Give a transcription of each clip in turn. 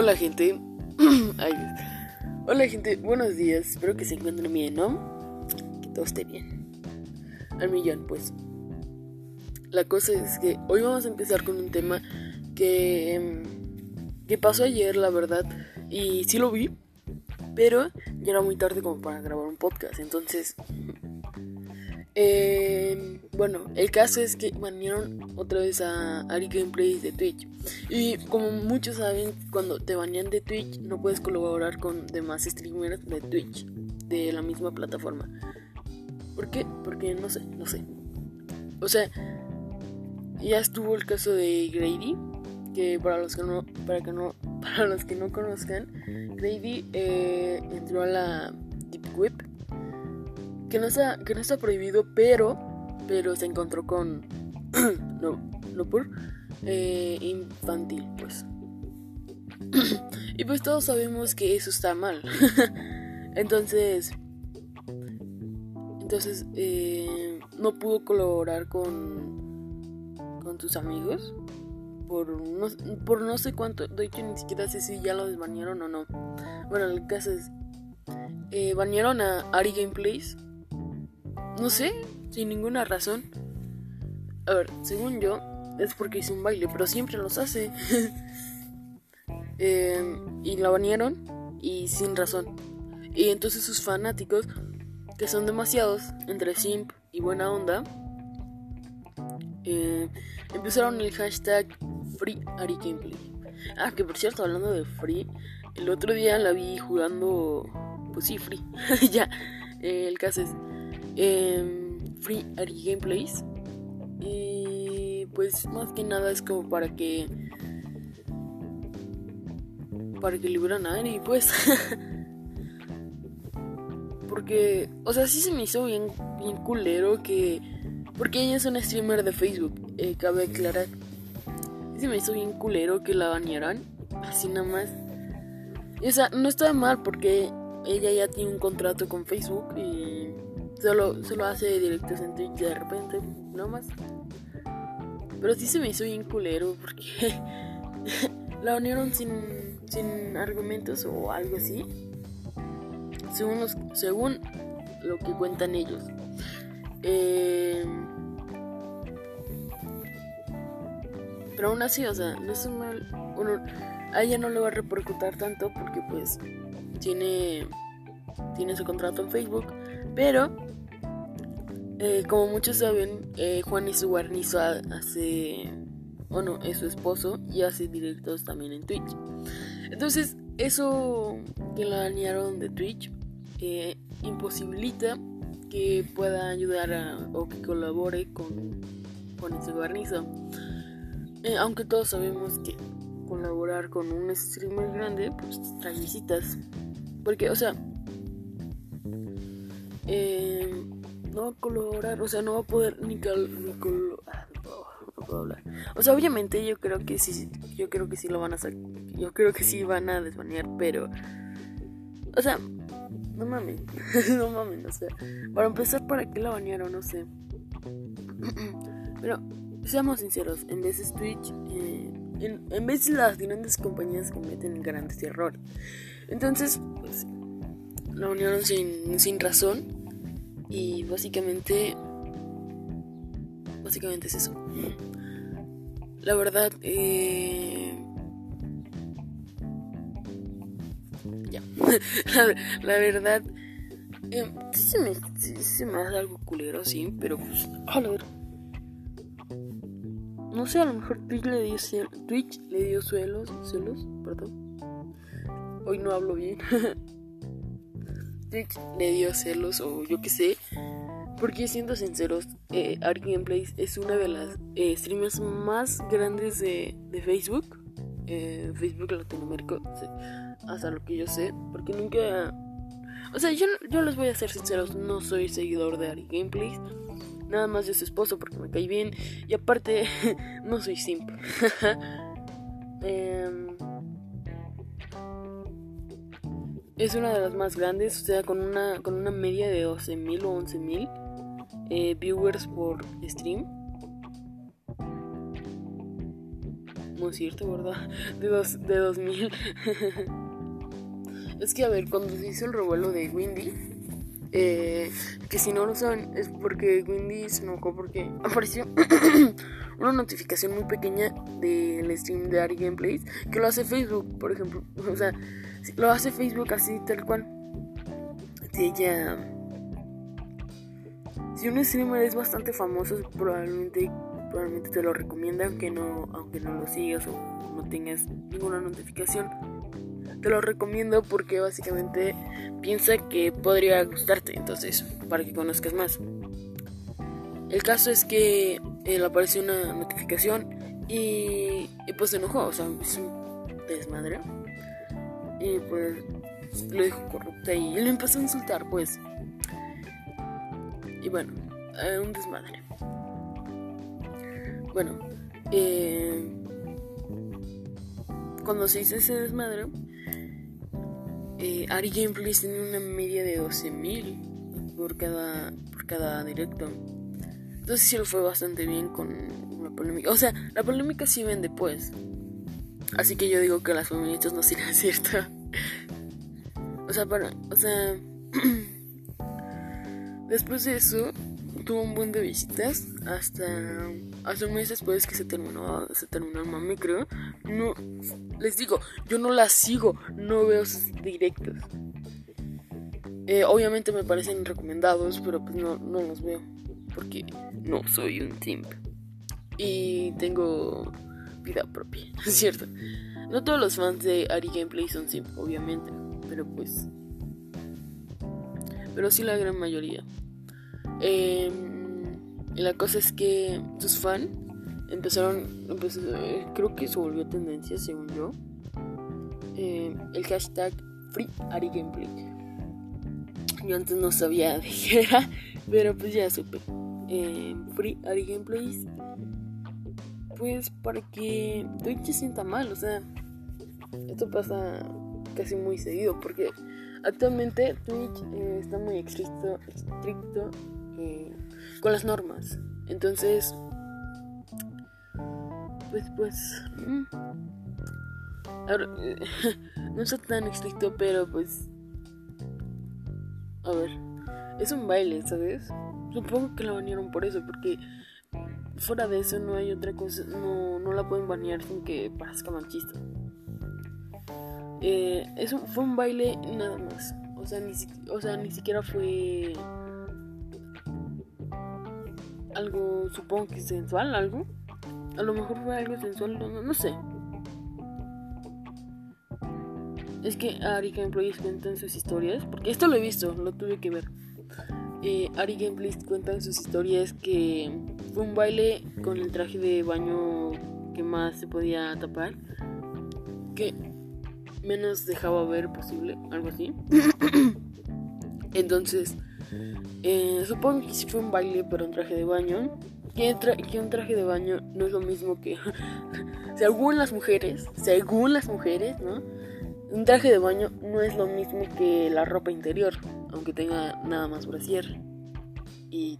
Hola gente. Hola gente, buenos días. Espero que se encuentren bien, ¿no? Que todo esté bien. Al millón, pues. La cosa es que hoy vamos a empezar con un tema que, em, que pasó ayer, la verdad. Y sí lo vi, pero ya era muy tarde como para grabar un podcast. Entonces, eh, bueno, el caso es que banearon otra vez a Ari Gameplays de Twitch. Y como muchos saben, cuando te banean de Twitch no puedes colaborar con demás streamers de Twitch, de la misma plataforma. ¿Por qué? Porque no sé, no sé. O sea, ya estuvo el caso de Grady, que para los que no, para que no, para los que no conozcan, Grady eh, entró a la Deep Web que no está, que no está prohibido, pero, pero se encontró con, no, no por, eh, infantil, pues. y pues todos sabemos que eso está mal. entonces, entonces, eh, no pudo colaborar con, con tus amigos. Por no, por no sé cuánto, de hecho ni siquiera sé si ya lo desbanearon o no. Bueno, el caso es, eh, banearon a Ari Gameplays no sé, sin ninguna razón. A ver, según yo, es porque hizo un baile, pero siempre los hace. eh, y la banearon y sin razón. Y entonces sus fanáticos, que son demasiados, entre simp y buena onda, eh, empezaron el hashtag Free Ah, que por cierto, hablando de Free, el otro día la vi jugando, pues sí, Free. ya, el caso es Free Gameplays. Y pues más que nada es como para que para que liberan a Ari, pues. porque, o sea, sí se me hizo bien, bien culero que. Porque ella es una streamer de Facebook, eh, cabe aclarar. Sí se me hizo bien culero que la banearan, así nada más. o sea, no está mal porque ella ya tiene un contrato con Facebook y Solo, solo hace directos en Twitch de repente, no más. Pero sí se me hizo bien culero porque la unieron sin, sin argumentos o algo así. Según, los, según lo que cuentan ellos. Eh, pero aún así, o sea, no es un mal. Uno, a ella no le va a repercutir tanto porque pues tiene, tiene su contrato en Facebook. Pero eh, como muchos saben, eh, Juan su Guarnizo hace, o no, es su esposo y hace directos también en Twitch. Entonces, eso que la banearon de Twitch eh, imposibilita que pueda ayudar a, o que colabore con Juan su Guarnizo. aunque todos sabemos que colaborar con un streamer grande, pues trae visitas. Porque, o sea, eh, no va a colaborar, o sea, no va a poder ni, cal, ni ah, no, puedo hablar. O sea, obviamente yo creo que sí, yo creo que sí lo van a sacar, yo creo que sí van a desbanear, pero, o sea, no mames, no mames, o sea, para empezar, ¿para qué la banearon? No sé. pero, seamos sinceros, en veces Twitch, eh, en, en veces las grandes compañías cometen grandes errores. Entonces, pues, la banearon sin, sin razón y básicamente, básicamente es eso. La verdad, eh, ya, la, verdad, eh, se me, hace algo culero, sí, pero pues, a ver. No sé, a lo mejor Twitch le dio, Twitch le dio suelos, suelos, perdón. Hoy no hablo bien. le dio celos o yo qué sé. Porque siendo sinceros, eh, Art Gameplays es una de las eh, streamers más grandes de, Facebook. Eh, Facebook Latinoamérica, hasta lo que yo sé. Porque nunca... O sea, yo, yo les voy a ser sinceros, no soy seguidor de Ari Gameplays. Nada más de su esposo porque me cae bien. Y aparte, no soy simple. eh, es una de las más grandes, o sea, con una, con una media de 12.000 o 11.000 eh, viewers por stream. no es cierto, ¿verdad? De, dos, de 2000. es que, a ver, cuando se hizo el revuelo de Windy, eh, que si no lo saben, es porque Windy se enojó porque apareció una notificación muy pequeña del stream de Ari Gameplays que lo hace Facebook, por ejemplo. O sea, lo hace Facebook así, tal cual. Si ella. Si un streamer es bastante famoso, probablemente, probablemente te lo recomienda, aunque no, aunque no lo sigas o no tengas ninguna notificación. Te lo recomiendo porque básicamente piensa que podría gustarte, entonces, para que conozcas más. El caso es que le apareció una notificación y, pues se enojó, o sea, es un desmadre. Y pues lo dijo corrupta y le empezó a insultar, pues. Y bueno, eh, un desmadre. Bueno, eh, cuando se hizo ese desmadre, eh, Ari Gameplays tiene una media de 12.000 por cada, por cada directo. Entonces sí lo fue bastante bien con polémica. O sea, la polémica sí vende pues. Así que yo digo que las feministas no sirven cierto. o sea. O sea. después de eso, tuvo un buen de visitas. Hasta. Hace un mes después que se terminó. Se terminó el mame, creo. No. Les digo, yo no la sigo. No veo sus directos. Eh, obviamente me parecen recomendados, pero pues no, no los veo. Porque no soy un simp. Y tengo vida propia, ¿es cierto? No todos los fans de Ari Gameplay son simp, obviamente, pero pues... Pero sí la gran mayoría. Eh, la cosa es que sus fans empezaron, creo que se volvió tendencia, según yo, eh, el hashtag Free Ari Gameplay. Yo antes no sabía de qué era, pero pues ya supe. Eh, free Ari Gameplays pues para que Twitch se sienta mal, o sea, esto pasa casi muy seguido porque actualmente Twitch eh, está muy estricto, estricto eh, con las normas, entonces, pues, pues, mm, no está tan estricto, pero pues, a ver, es un baile, ¿sabes? Supongo que la banearon por eso, porque fuera de eso no hay otra cosa, no, no la pueden banear sin que parezca machista. Eh, eso fue un baile nada más. O sea, ni, o sea, ni siquiera fue algo, supongo que sensual, algo. A lo mejor fue algo sensual, no, no sé. Es que Ari Gameplays cuenta en sus historias, porque esto lo he visto, lo tuve que ver. Eh, Ari Gameplays cuenta en sus historias que fue un baile con el traje de baño que más se podía tapar, que menos dejaba ver posible, algo así. Entonces, eh, supongo que sí fue un baile, pero un traje de baño. Que, que un traje de baño no es lo mismo que. según las mujeres, según las mujeres, ¿no? Un traje de baño no es lo mismo que la ropa interior, aunque tenga nada más brasier y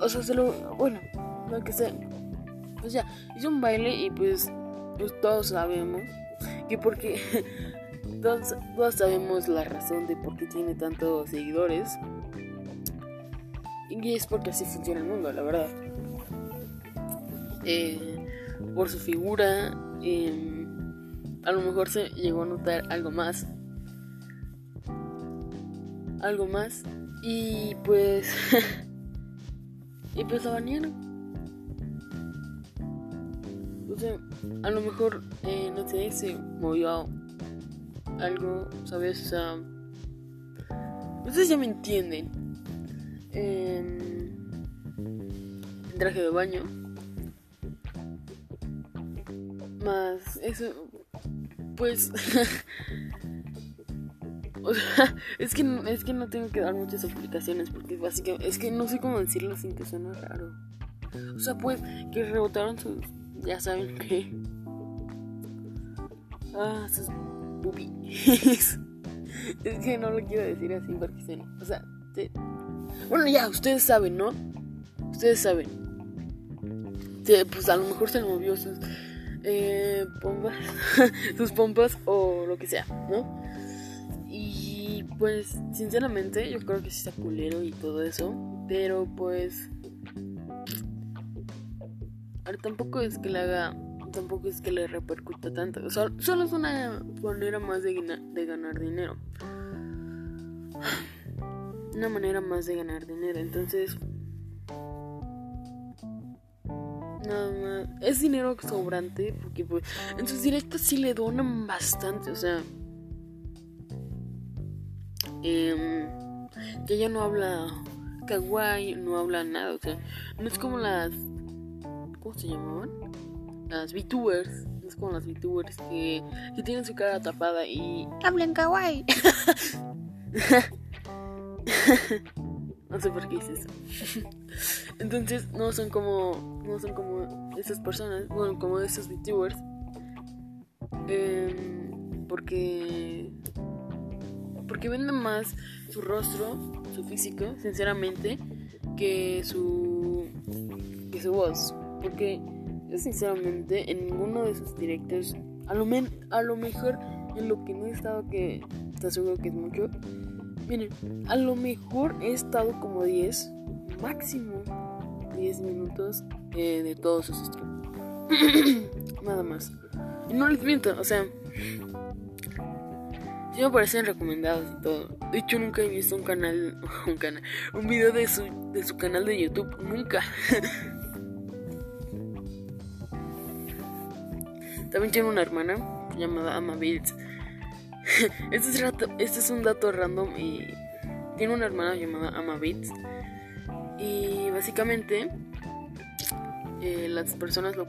O sea, se lo. Bueno, lo que sea. Pues ya, hizo un baile y pues, pues todos sabemos que porque. todos, sabemos la razón de por qué tiene tantos seguidores. Y es porque así funciona el mundo, la verdad. Eh, por su figura, eh, a lo mejor se llegó a notar algo más. Algo más. Y pues... y pues a bañar. O sea, a lo mejor, eh, no sé, se movió algo, ¿sabes? O sea... Ustedes ya me entienden. En traje de baño más eso pues o sea, es que es que no tengo que dar muchas explicaciones porque básicamente es que no sé cómo decirlo sin que suene raro o sea pues que rebotaron sus ya saben que ah sus boobies es que no lo quiero decir así porque suena o sea. Bueno, ya, ustedes saben, ¿no? Ustedes saben. pues a lo mejor se movió sus eh, pompas, sus pompas o lo que sea, ¿no? Y pues, sinceramente, yo creo que sí está culero y todo eso. Pero pues. Ahora tampoco es que le haga. Tampoco es que le repercuta tanto. Solo, es una manera más de, de ganar dinero. Una manera más de ganar dinero. Entonces. Nada más. Es dinero sobrante. Porque pues. En sus directos sí le donan bastante. O sea. Eh, que ella no habla kawaii, no habla nada, o sea, no es como las ¿cómo se llamaban? Las VTubers, no es como las VTubers que, que tienen su cara tapada y hablan kawaii. no sé por qué hice eso. Entonces, no son como no son como esas personas, bueno, como esos VTubers. Eh, porque porque venden más su rostro, su físico, sinceramente, que su que su voz, porque yo sinceramente en ninguno de sus directos, a lo, a lo mejor en lo que no he estado que está seguro que es mucho, miren, a lo mejor he estado como 10, máximo 10 minutos eh, de todos sus streams. Nada más. No les miento, o sea, Sí me parecen recomendados y todo. De hecho nunca he visto un canal, un canal, un video de su, de su canal de YouTube. Nunca. También tiene una hermana llamada Ama Este es, este es un dato random y tiene una hermana llamada Ama Y básicamente eh, las personas lo,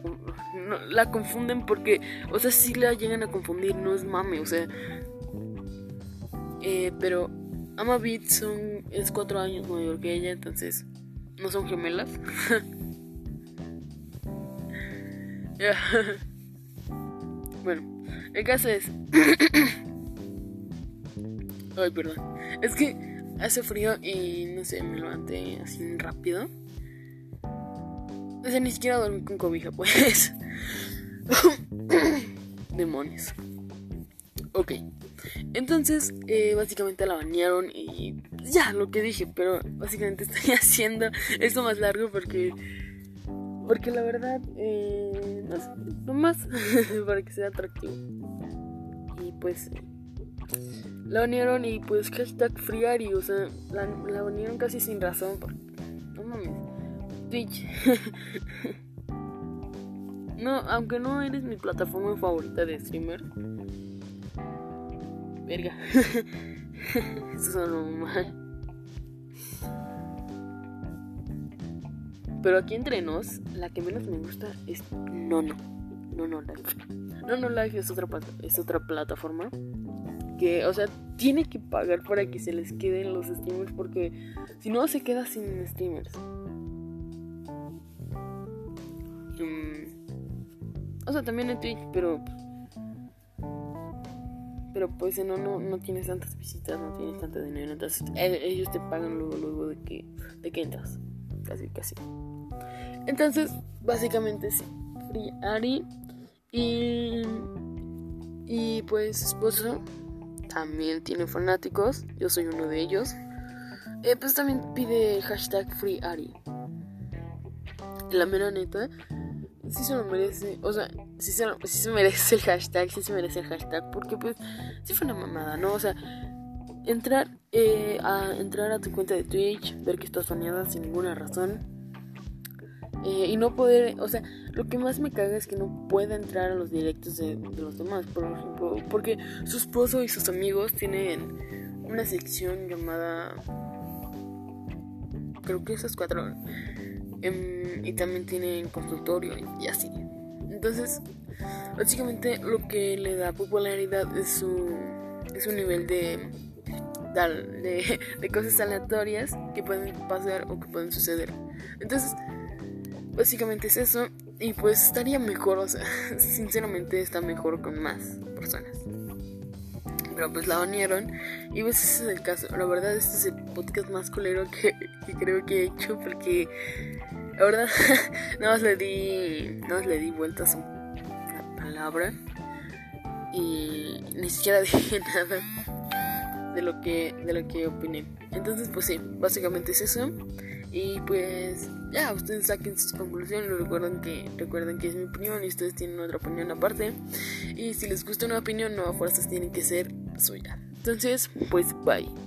la confunden porque, o sea, si la llegan a confundir, no es mame, o sea, eh, pero Ama son, es cuatro años mayor que ella, entonces no son gemelas. bueno, el caso es... Ay, perdón. Es que hace frío y no sé, me levanté así rápido. O sea, ni siquiera dormí con cobija, pues. Demonios. Ok. Entonces, eh, básicamente la bañaron y ya, lo que dije, pero básicamente estoy haciendo esto más largo porque... Porque la verdad, eh, no sé, más para que sea atractivo. Y pues, la bañaron y pues hashtag friari, o sea, la, la casi sin razón. no mames, Twitch. no, aunque no eres mi plataforma favorita de streamer Verga. Eso suena mal. Pero aquí entre nos, la que menos me gusta es Nono. Nono Life. Nono Life es otra, es otra plataforma que, o sea, tiene que pagar para que se les queden los streamers porque si no se queda sin streamers. Mm. o sea, también en Twitch, pero pero pues no, no, no tienes tantas visitas, no tienes tanto dinero, entonces eh, ellos te pagan luego, luego de que, de que entras, casi, casi. Entonces, básicamente sí, Free Ari y, y pues esposo también tiene fanáticos, yo soy uno de ellos. Eh, pues también pide hashtag Free Ari. La mera neta, sí se lo merece. O sea, sí se, se merece el hashtag, sí se merece el hashtag. Porque pues, sí fue una mamada, ¿no? O sea, entrar, eh, a, entrar a tu cuenta de Twitch, ver que estás baneada sin ninguna razón. Eh, y no poder, o sea, lo que más me caga es que no pueda entrar a los directos de, de los demás, por ejemplo, porque su esposo y sus amigos tienen una sección llamada, creo que esos cuatro, Em, y también tienen consultorio y así. Entonces, básicamente lo que le da popularidad es su, es su nivel de, de, de cosas aleatorias que pueden pasar o que pueden suceder. Entonces, básicamente es eso. Y pues estaría mejor, o sea, sinceramente está mejor con más personas. Pero pues la banearon y pues ese es el caso. La verdad este es el podcast más culero que, creo que he hecho porque la verdad nada más le di nada más le di vueltas a una palabra y ni siquiera dije nada de lo que de lo que opiné. Entonces pues sí, básicamente es eso. Y pues ya, ustedes saquen sus conclusiones. Recuerden que, recuerden que es mi opinión y ustedes tienen otra opinión aparte. Y si les gusta una opinión, no a fuerzas tienen que ser suya. Entonces, pues bye.